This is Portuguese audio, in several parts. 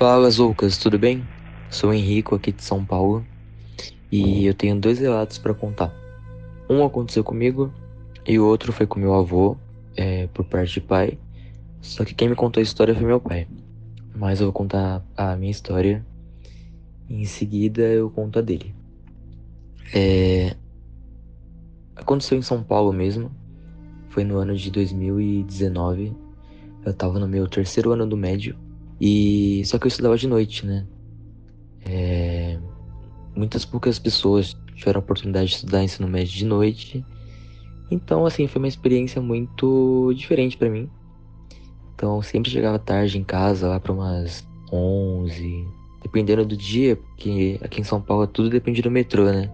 Fala Zoucas, tudo bem? Sou Henrico aqui de São Paulo e eu tenho dois relatos para contar. Um aconteceu comigo e o outro foi com meu avô, é, por parte de pai. Só que quem me contou a história foi meu pai. Mas eu vou contar a minha história e em seguida eu conto a dele. É... Aconteceu em São Paulo mesmo. Foi no ano de 2019. Eu tava no meu terceiro ano do médio e só que eu estudava de noite, né? É... Muitas poucas pessoas tiveram a oportunidade de estudar ensino médio de noite. Então, assim, foi uma experiência muito diferente para mim. Então, sempre chegava tarde em casa, lá para umas 11, dependendo do dia, porque aqui em São Paulo tudo depende do metrô, né?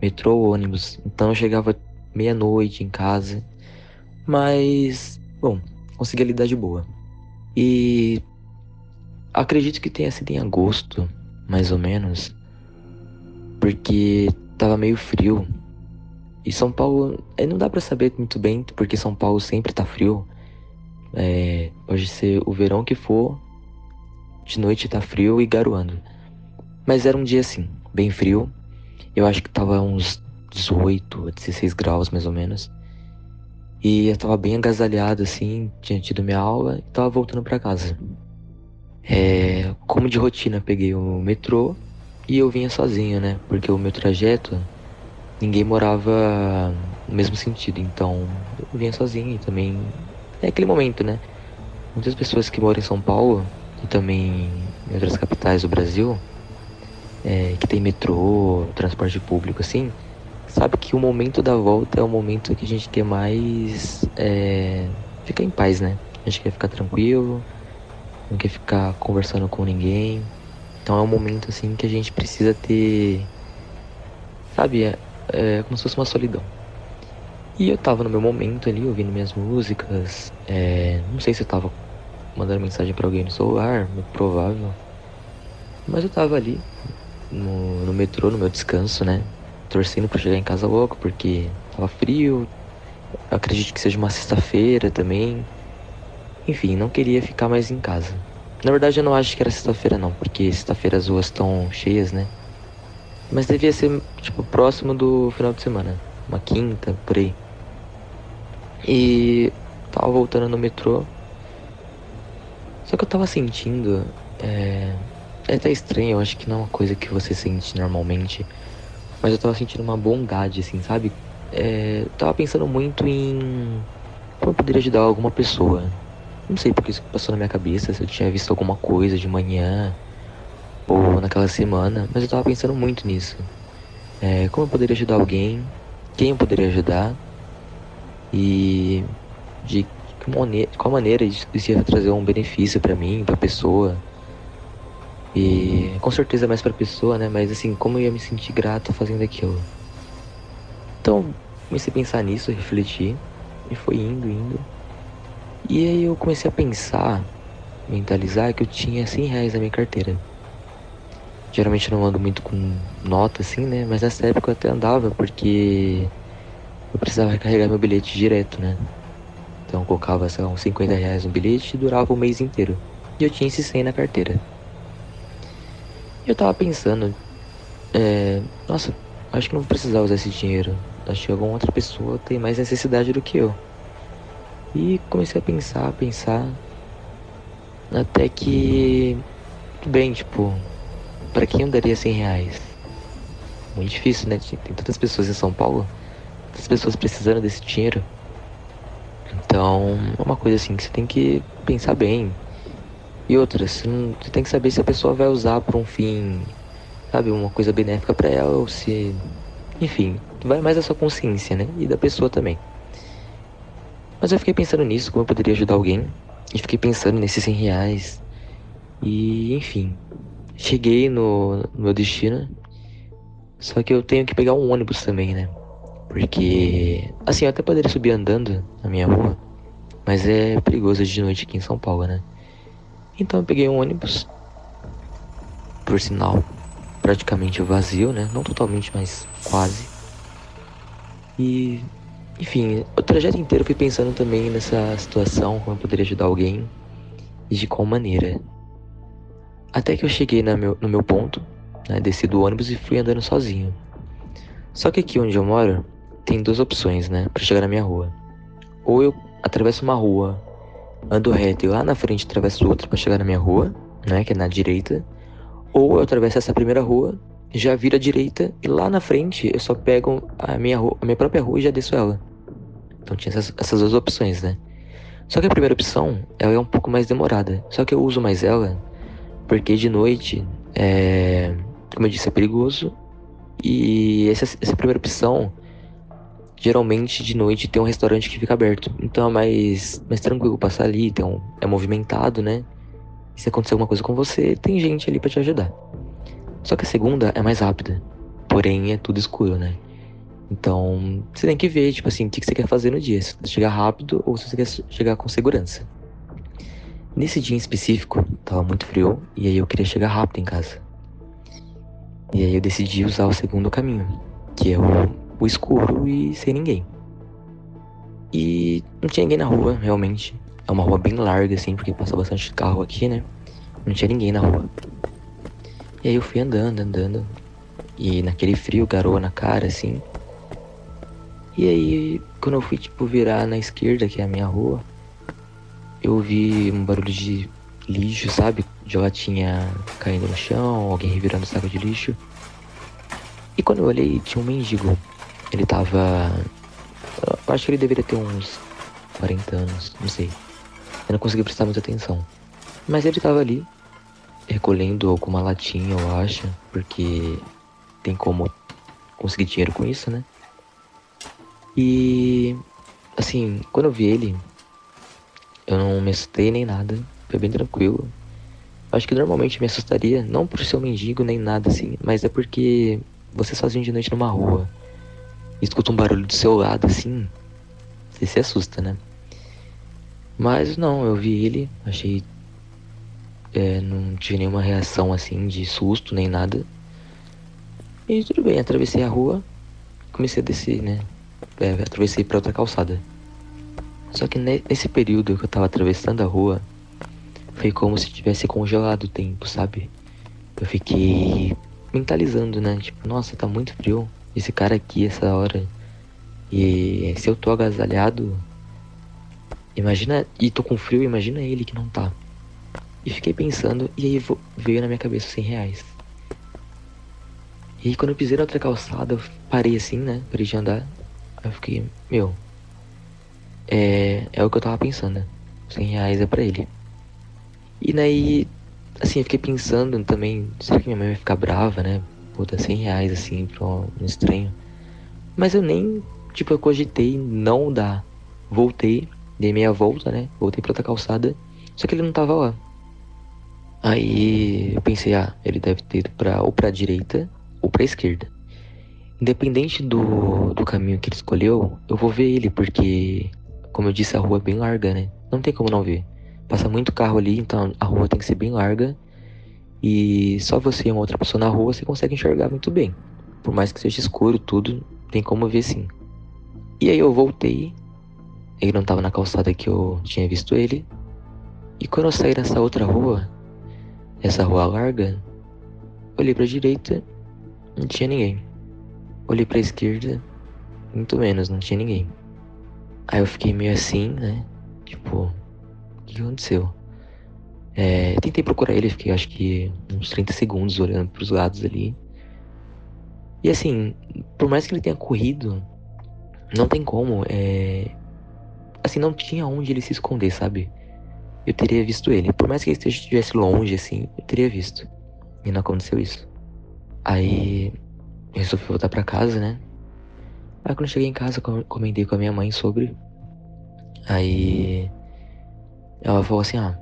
Metrô ou ônibus. Então, eu chegava meia-noite em casa. Mas, bom, consegui lidar de boa. E Acredito que tenha sido em agosto, mais ou menos, porque tava meio frio. E São Paulo, é, não dá para saber muito bem, porque São Paulo sempre tá frio. É, pode ser o verão que for, de noite tá frio e garoando. Mas era um dia assim, bem frio. Eu acho que tava uns 18 16 graus mais ou menos. E eu tava bem agasalhado assim, tinha tido minha aula e tava voltando para casa. É, como de rotina, peguei o metrô e eu vinha sozinho, né? Porque o meu trajeto, ninguém morava no mesmo sentido, então eu vinha sozinho e também. É aquele momento, né? Muitas pessoas que moram em São Paulo e também em outras capitais do Brasil, é, que tem metrô, transporte público, assim, sabe que o momento da volta é o momento que a gente quer mais é, ficar em paz, né? A gente quer ficar tranquilo, não quer ficar conversando com ninguém. Então é um momento assim que a gente precisa ter. Sabe, é, é como se fosse uma solidão. E eu tava no meu momento ali, ouvindo minhas músicas. É, não sei se eu tava mandando mensagem para alguém no celular, muito provável. Mas eu tava ali, no, no metrô, no meu descanso, né? Torcendo para chegar em casa logo, porque tava frio. Acredito que seja uma sexta-feira também. Enfim, não queria ficar mais em casa. Na verdade, eu não acho que era sexta-feira, não, porque sexta-feira as ruas estão cheias, né? Mas devia ser, tipo, próximo do final de semana. Uma quinta, por aí. E tava voltando no metrô. Só que eu tava sentindo. É, é até estranho, eu acho que não é uma coisa que você sente normalmente. Mas eu tava sentindo uma bondade, assim, sabe? É, tava pensando muito em como eu poderia ajudar alguma pessoa. Não sei porque isso passou na minha cabeça, se eu tinha visto alguma coisa de manhã ou naquela semana, mas eu tava pensando muito nisso. É, como eu poderia ajudar alguém, quem eu poderia ajudar e de qual maneira isso ia trazer um benefício para mim, pra pessoa. E com certeza mais pra pessoa, né? Mas assim, como eu ia me sentir grato fazendo aquilo. Então, comecei a pensar nisso, refletir. E foi indo, indo. E aí eu comecei a pensar, mentalizar que eu tinha 100 reais na minha carteira. Geralmente eu não ando muito com nota assim, né? Mas nessa época eu até andava porque eu precisava recarregar meu bilhete direto, né? Então eu colocava, sei lá, uns 50 reais no bilhete e durava o mês inteiro. E eu tinha esse 100 na carteira. E eu tava pensando, é, nossa, acho que não vou precisar usar esse dinheiro. Acho que alguma outra pessoa tem mais necessidade do que eu. E comecei a pensar, a pensar. Até que. Tudo bem, tipo. Pra quem eu daria 100 reais? Muito difícil, né? Tem tantas pessoas em São Paulo. Tantas pessoas precisando desse dinheiro. Então, é uma coisa assim que você tem que pensar bem. E outra, você, tem que saber se a pessoa vai usar para um fim, sabe, uma coisa benéfica para ela ou se. Enfim, vai mais da sua consciência, né? E da pessoa também. Mas eu fiquei pensando nisso, como eu poderia ajudar alguém. E fiquei pensando nesses 100 reais. E enfim, cheguei no, no meu destino. Só que eu tenho que pegar um ônibus também, né? Porque, assim, eu até poderia subir andando na minha rua, mas é perigoso de noite aqui em São Paulo, né? Então eu peguei um ônibus, por sinal, praticamente vazio, né? Não totalmente, mas quase. E, enfim, o trajeto inteiro eu fui pensando também nessa situação, como eu poderia ajudar alguém e de qual maneira. Até que eu cheguei meu, no meu ponto, né? Desci do ônibus e fui andando sozinho. Só que aqui onde eu moro, tem duas opções, né? Pra chegar na minha rua. Ou eu atravesso uma rua, ando reto e lá na frente atravesso outra para chegar na minha rua, né? Que é na direita. Ou eu atravesso essa primeira rua, já viro à direita e lá na frente eu só pego a minha, rua, a minha própria rua e já desço ela. Então tinha essas, essas duas opções, né? Só que a primeira opção, ela é um pouco mais demorada. Só que eu uso mais ela porque de noite, é, como eu disse, é perigoso. E essa, essa primeira opção, geralmente de noite tem um restaurante que fica aberto. Então é mais, mais tranquilo passar ali, tem um, é movimentado, né? se acontecer alguma coisa com você, tem gente ali para te ajudar. Só que a segunda é mais rápida. Porém, é tudo escuro, né? Então, você tem que ver, tipo assim, o que você quer fazer no dia. Se você chegar rápido ou se você quer chegar com segurança. Nesse dia em específico, tava muito frio e aí eu queria chegar rápido em casa. E aí eu decidi usar o segundo caminho, que é o, o escuro e sem ninguém. E não tinha ninguém na rua, realmente. É uma rua bem larga, assim, porque passa bastante carro aqui, né? Não tinha ninguém na rua. E aí eu fui andando, andando. E naquele frio, garoa na cara, assim. E aí, quando eu fui, tipo, virar na esquerda, que é a minha rua, eu vi um barulho de lixo, sabe? De latinha caindo no chão, alguém revirando o saco de lixo. E quando eu olhei, tinha um mendigo. Ele tava. Eu acho que ele deveria ter uns 40 anos, não sei. Eu não consegui prestar muita atenção. Mas ele tava ali, recolhendo alguma latinha, eu acho, porque tem como conseguir dinheiro com isso, né? E assim, quando eu vi ele, eu não me assustei nem nada, foi bem tranquilo. Acho que normalmente me assustaria, não por ser um mendigo nem nada assim, mas é porque você sozinho de noite numa rua, escuta um barulho do seu lado assim, você se assusta, né? Mas não, eu vi ele, achei. É, não tive nenhuma reação assim de susto nem nada. E tudo bem, atravessei a rua, comecei a descer, né? É, atravessei para outra calçada. Só que nesse período que eu tava atravessando a rua, foi como se tivesse congelado o tempo, sabe? Eu fiquei mentalizando, né? Tipo, nossa, tá muito frio. Esse cara aqui, essa hora. E se eu tô agasalhado, Imagina, e tô com frio, imagina ele que não tá. E fiquei pensando, e aí veio na minha cabeça 100 reais. E quando eu pisei na outra calçada, eu parei assim, né? Parei de andar. Eu fiquei, meu. É, é o que eu tava pensando, né? 100 reais é pra ele. E daí, assim, eu fiquei pensando também, será que minha mãe vai ficar brava, né? Puta, 100 reais assim pra um estranho. Mas eu nem, tipo, eu cogitei não dar. Voltei, Dei meia volta, né? Voltei pra outra calçada. Só que ele não tava lá. Aí eu pensei, ah, ele deve ter ido pra, ou pra direita ou pra esquerda. Independente do, do caminho que ele escolheu, eu vou ver ele, porque, como eu disse, a rua é bem larga, né? Não tem como não ver. Passa muito carro ali, então a rua tem que ser bem larga. E só você e uma outra pessoa na rua você consegue enxergar muito bem. Por mais que seja escuro, tudo, tem como ver sim. E aí eu voltei ele não tava na calçada que eu tinha visto ele. E quando eu saí nessa outra rua, essa rua larga, olhei pra direita, não tinha ninguém. Olhei pra esquerda, muito menos, não tinha ninguém. Aí eu fiquei meio assim, né? Tipo, o que aconteceu? É, tentei procurar ele, fiquei acho que uns 30 segundos olhando pros lados ali. E assim, por mais que ele tenha corrido, não tem como. É, assim, não tinha onde ele se esconder, sabe? Eu teria visto ele. Por mais que ele estivesse longe, assim, eu teria visto. E não aconteceu isso. Aí eu resolvi voltar pra casa, né? Aí quando eu cheguei em casa, comentei com a minha mãe sobre. Aí ela falou assim, ah,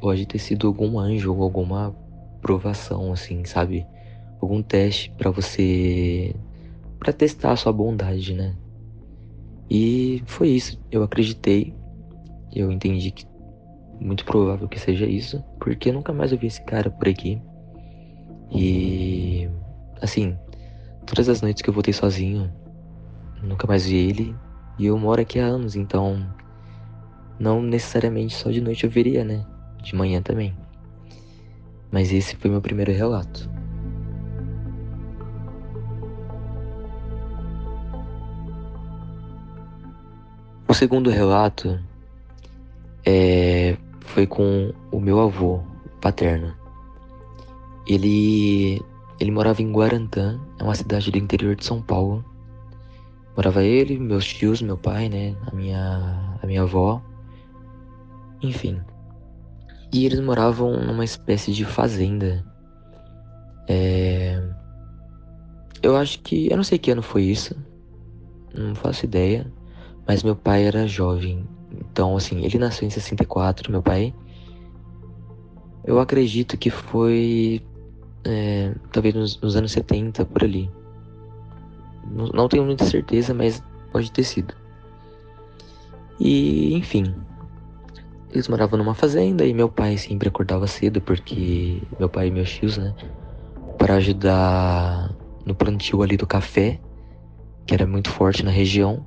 pode ter sido algum anjo ou alguma provação, assim, sabe? Algum teste para você. para testar a sua bondade, né? E foi isso. Eu acreditei. Eu entendi que muito provável que seja isso, porque nunca mais eu vi esse cara por aqui. E assim, todas as noites que eu voltei sozinho, nunca mais vi ele. E eu moro aqui há anos, então não necessariamente só de noite eu veria, né? De manhã também. Mas esse foi meu primeiro relato. O segundo relato é, foi com o meu avô paterno. Ele ele morava em Guarantã, é uma cidade do interior de São Paulo. Morava ele, meus tios, meu pai, né, a minha a minha avó. Enfim. E eles moravam numa espécie de fazenda. É... Eu acho que. Eu não sei que ano foi isso. Não faço ideia. Mas meu pai era jovem. Então, assim, ele nasceu em 64, meu pai. Eu acredito que foi. É, talvez nos, nos, anos 70, por ali. Não, não tenho muita certeza, mas pode ter sido. E, enfim. Eles moravam numa fazenda e meu pai sempre acordava cedo, porque. Meu pai e meus tios, né? Para ajudar no plantio ali do café, que era muito forte na região.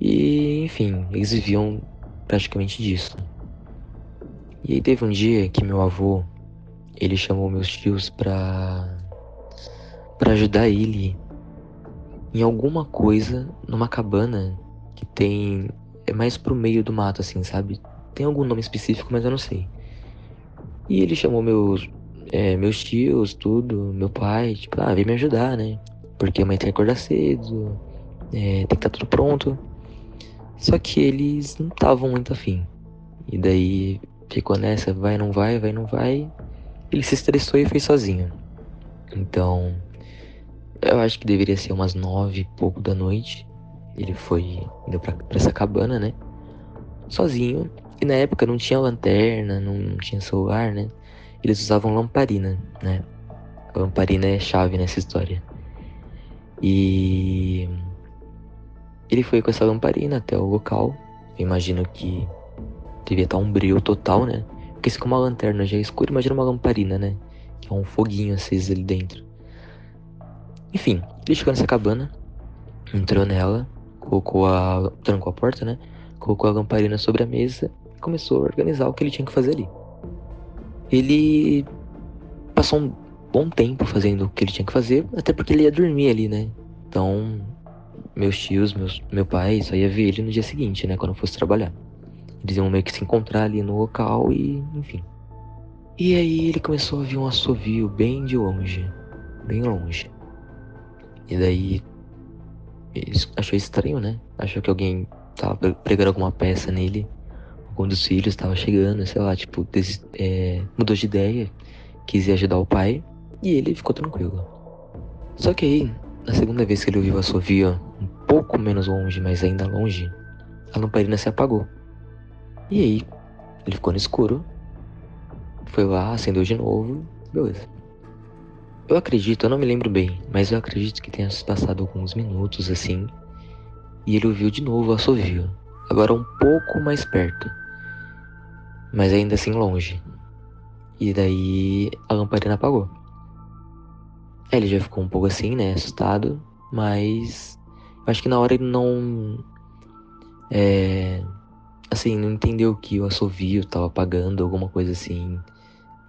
E, enfim, eles viviam praticamente disso. E aí teve um dia que meu avô, ele chamou meus tios pra, pra ajudar ele em alguma coisa numa cabana que tem. É mais pro meio do mato, assim, sabe? Tem algum nome específico, mas eu não sei. E ele chamou meus, é, meus tios, tudo, meu pai, tipo, ah, vem me ajudar, né? Porque a mãe tem que acordar cedo, é, tem que estar tá tudo pronto. Só que eles não estavam muito afim. E daí ficou nessa, vai, não vai, vai, não vai. Ele se estressou e fez sozinho. Então, eu acho que deveria ser umas nove e pouco da noite. Ele foi indo pra, pra essa cabana, né? Sozinho. E na época não tinha lanterna, não tinha celular, né? Eles usavam lamparina, né? A lamparina é chave nessa história. E ele foi com essa lamparina até o local. Eu imagino que devia estar um brilho total, né? Porque se com uma lanterna já é escuro, imagina uma lamparina, né? Que é um foguinho aceso ali dentro. Enfim, ele chegou nessa cabana, entrou nela, colocou a. trancou a porta, né? Colocou a lamparina sobre a mesa e começou a organizar o que ele tinha que fazer ali. Ele passou um bom tempo fazendo o que ele tinha que fazer, até porque ele ia dormir ali, né? Então meus tios, meus, meu pai, só ia ver ele no dia seguinte, né? Quando fosse trabalhar. Eles iam meio que se encontrar ali no local e, enfim. E aí ele começou a ouvir um assovio bem de longe. Bem longe. E daí. Ele achou estranho, né? Achou que alguém tava pregando alguma peça nele. Algum dos filhos estava chegando, sei lá, tipo, des, é, mudou de ideia. Quis ir ajudar o pai. E ele ficou tranquilo. Só que aí, na segunda vez que ele ouviu o assovio, um pouco menos longe, mas ainda longe, a lamparina se apagou. E aí, ele ficou no escuro, foi lá, acendeu de novo, beleza. Eu acredito, eu não me lembro bem, mas eu acredito que tenha passado alguns minutos assim, e ele ouviu de novo o assovio, agora um pouco mais perto, mas ainda assim longe. E daí a lamparina apagou. Ele já ficou um pouco assim, né? Assustado. Mas. Eu acho que na hora ele não. É. Assim, não entendeu que o assovio tava apagando, alguma coisa assim.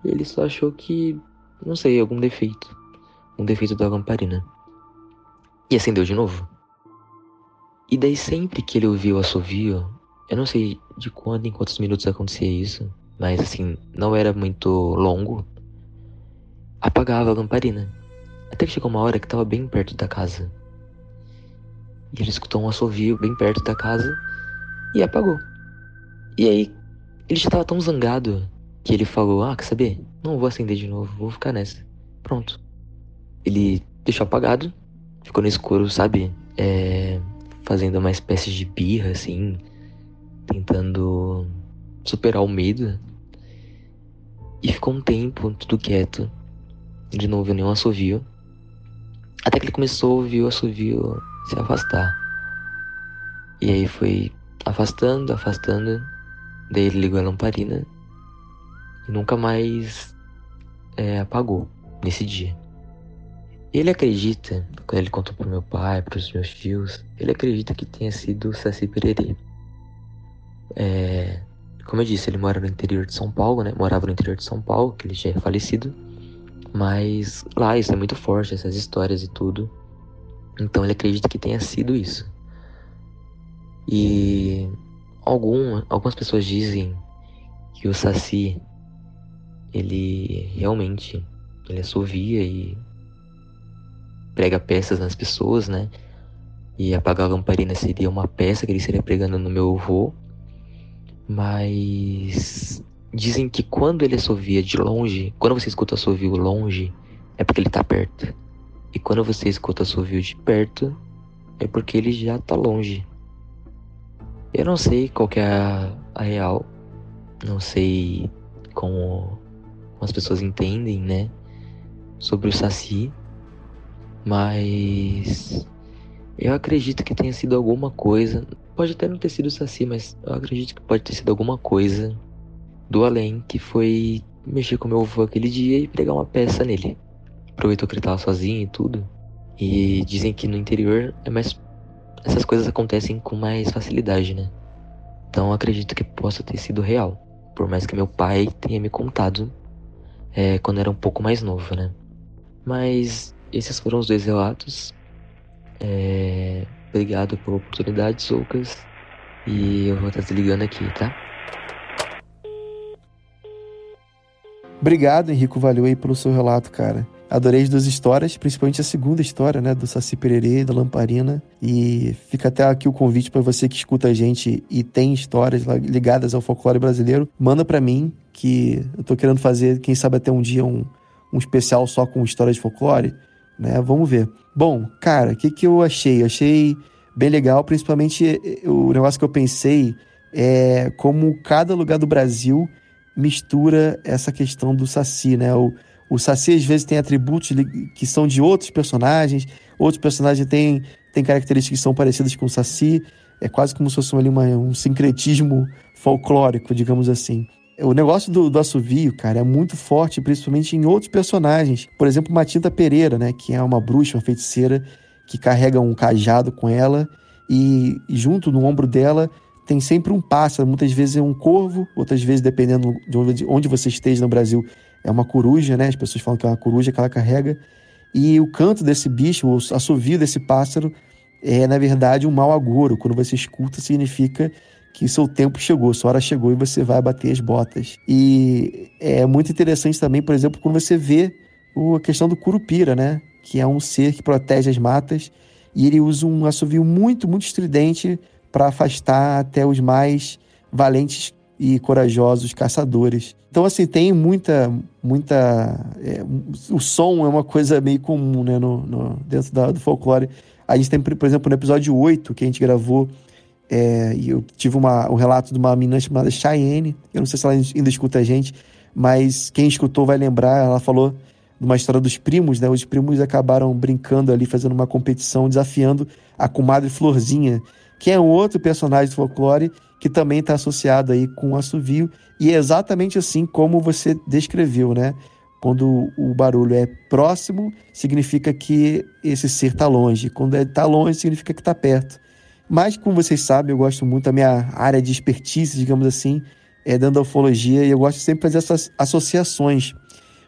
Ele só achou que. Não sei, algum defeito. Um defeito da lamparina. E acendeu de novo. E daí sempre que ele ouviu o assovio, eu não sei de quando em quantos minutos acontecia isso, mas assim, não era muito longo, apagava a lamparina. Até que chegou uma hora que estava bem perto da casa. E ele escutou um assovio bem perto da casa e apagou. E aí, ele já estava tão zangado que ele falou: Ah, quer saber? Não vou acender de novo, vou ficar nessa. Pronto. Ele deixou apagado, ficou no escuro, sabe? É, fazendo uma espécie de birra, assim, tentando superar o medo. E ficou um tempo tudo quieto. De novo, nenhum assovio. Até que ele começou a ouvir o assovio se afastar. E aí foi afastando, afastando. Daí ele ligou a lamparina e nunca mais é, apagou nesse dia. Ele acredita, quando ele contou pro meu pai, pros meus tios, ele acredita que tenha sido Saci Pererê. É, como eu disse, ele mora no interior de São Paulo, né? Morava no interior de São Paulo, que ele já é falecido. Mas lá isso é muito forte, essas histórias e tudo. Então ele acredita que tenha sido isso. E algum, algumas pessoas dizem que o Saci ele realmente ele assovia e prega peças nas pessoas, né? E apagar a lamparina seria uma peça que ele estaria pregando no meu avô. Mas dizem que quando ele assovia de longe, quando você escuta assovio longe, é porque ele tá perto. E quando você escuta assovio de perto, é porque ele já tá longe. Eu não sei qual é a, a real, não sei como as pessoas entendem, né, sobre o Saci, mas eu acredito que tenha sido alguma coisa. Pode até não ter sido o Saci, mas eu acredito que pode ter sido alguma coisa do além que foi mexer com meu avô aquele dia e pregar uma peça nele. Aproveitou que ele tava sozinho e tudo. E dizem que no interior é mais. Essas coisas acontecem com mais facilidade, né? Então acredito que possa ter sido real. Por mais que meu pai tenha me contado é, quando era um pouco mais novo, né? Mas esses foram os dois relatos. É, obrigado pela oportunidade, Soucas. E eu vou estar desligando aqui, tá? Obrigado, Henrico. Valeu aí pelo seu relato, cara. Adorei as duas histórias, principalmente a segunda história, né, do Saci Pererê e da Lamparina. E fica até aqui o convite para você que escuta a gente e tem histórias ligadas ao folclore brasileiro, manda para mim que eu tô querendo fazer, quem sabe até um dia um, um especial só com histórias de folclore, né? Vamos ver. Bom, cara, o que que eu achei? Eu achei bem legal, principalmente eh, o negócio que eu pensei é como cada lugar do Brasil mistura essa questão do Saci, né? O, o Saci às vezes tem atributos que são de outros personagens, outros personagens têm, têm características que são parecidas com o Saci. É quase como se fosse uma, um sincretismo folclórico, digamos assim. O negócio do, do assovio, cara, é muito forte, principalmente em outros personagens. Por exemplo, Matinta Pereira, né? Que é uma bruxa, uma feiticeira, que carrega um cajado com ela e, junto no ombro dela tem sempre um pássaro, muitas vezes é um corvo, outras vezes, dependendo de onde você esteja no Brasil, é uma coruja, né? As pessoas falam que é uma coruja que ela carrega. E o canto desse bicho, o assovio desse pássaro, é, na verdade, um mau agouro. Quando você escuta, significa que seu tempo chegou, sua hora chegou e você vai bater as botas. E é muito interessante também, por exemplo, quando você vê a questão do curupira, né? Que é um ser que protege as matas e ele usa um assovio muito, muito estridente para afastar até os mais valentes e corajosos caçadores. Então, assim, tem muita. muita é, o som é uma coisa meio comum né, no, no dentro da, do folclore. A gente tem, por exemplo, no episódio 8 que a gente gravou, é, e eu tive uma, um relato de uma menina chamada Cheyenne. Eu não sei se ela ainda escuta a gente, mas quem escutou vai lembrar. Ela falou de uma história dos primos, né? Os primos acabaram brincando ali, fazendo uma competição, desafiando a comadre Florzinha, que é um outro personagem do folclore que também está associado aí com o assovio, e é exatamente assim como você descreveu, né? Quando o barulho é próximo, significa que esse ser está longe. Quando está longe, significa que está perto. Mas, como vocês sabem, eu gosto muito da minha área de expertise, digamos assim, é dando ufologia, e eu gosto sempre de fazer essas associações.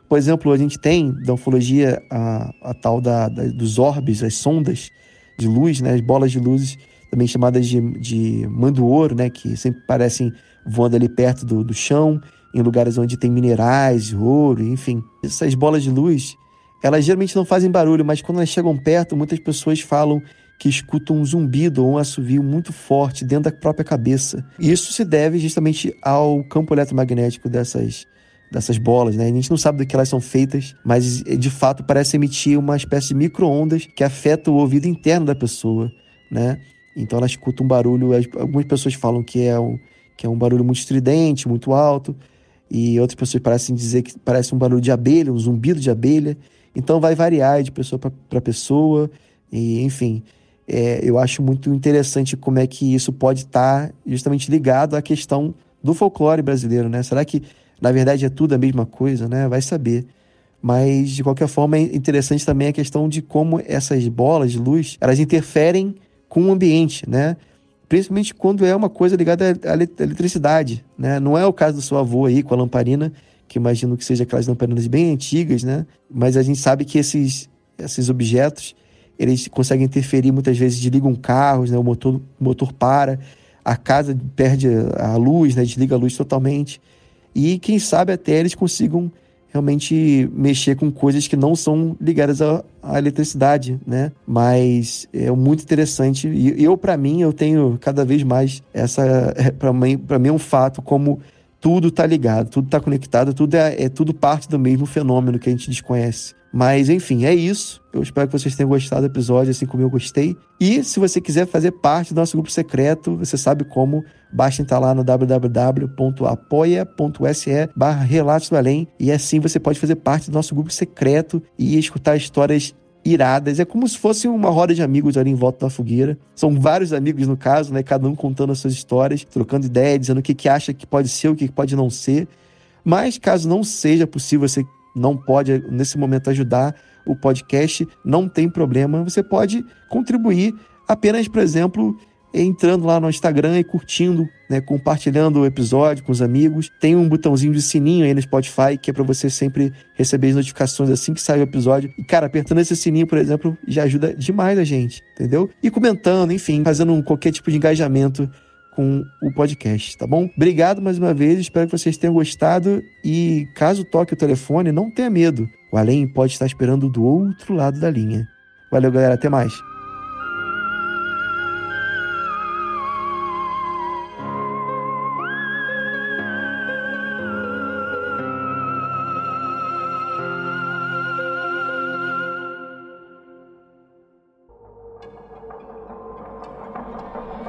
Por exemplo, a gente tem da ufologia a, a tal da, da, dos orbes, as sondas de luz, né, as bolas de luzes também chamadas de, de mandooro, né, que sempre parecem voando ali perto do, do chão, em lugares onde tem minerais, ouro, enfim. Essas bolas de luz, elas geralmente não fazem barulho, mas quando elas chegam perto, muitas pessoas falam que escutam um zumbido ou um assovio muito forte dentro da própria cabeça. Isso se deve justamente ao campo eletromagnético dessas, dessas bolas, né? A gente não sabe do que elas são feitas, mas de fato parece emitir uma espécie de micro-ondas que afeta o ouvido interno da pessoa, né? Então ela escuta um barulho, algumas pessoas falam que é um, que é um barulho muito estridente, muito alto, e outras pessoas parecem dizer que parece um barulho de abelha, um zumbido de abelha. Então vai variar de pessoa para pessoa, e enfim. É, eu acho muito interessante como é que isso pode estar tá justamente ligado à questão do folclore brasileiro, né? Será que na verdade é tudo a mesma coisa, né? Vai saber. Mas de qualquer forma é interessante também a questão de como essas bolas de luz elas interferem com o ambiente, né? Principalmente quando é uma coisa ligada à eletricidade, né? Não é o caso do seu avô aí com a lamparina, que imagino que seja aquelas lamparinas bem antigas, né? Mas a gente sabe que esses, esses objetos eles conseguem interferir muitas vezes, desligam carros, né? O motor, o motor para, a casa perde a luz, né? Desliga a luz totalmente. E quem sabe até eles consigam realmente mexer com coisas que não são ligadas à, à eletricidade, né? Mas é muito interessante. E eu, para mim, eu tenho cada vez mais essa. É, para mim, para mim é um fato como tudo está ligado, tudo está conectado, tudo é, é tudo parte do mesmo fenômeno que a gente desconhece. Mas enfim, é isso. Eu espero que vocês tenham gostado do episódio, assim como eu gostei. E se você quiser fazer parte do nosso grupo secreto, você sabe como. Basta entrar lá no www.apoia.se barra Relatos do Além e assim você pode fazer parte do nosso grupo secreto e escutar histórias iradas. É como se fosse uma roda de amigos ali em volta da fogueira. São vários amigos no caso, né? Cada um contando as suas histórias, trocando ideias, dizendo o que, que acha que pode ser, o que, que pode não ser. Mas caso não seja possível, você não pode nesse momento ajudar o podcast, não tem problema. Você pode contribuir apenas, por exemplo, entrando lá no Instagram e curtindo, né, compartilhando o episódio com os amigos. Tem um botãozinho de sininho aí no Spotify que é para você sempre receber as notificações assim que sai o episódio. E cara, apertando esse sininho, por exemplo, já ajuda demais a gente, entendeu? E comentando, enfim, fazendo um, qualquer tipo de engajamento com o podcast, tá bom? Obrigado mais uma vez, espero que vocês tenham gostado e caso toque o telefone, não tenha medo. O além pode estar esperando do outro lado da linha. Valeu, galera, até mais.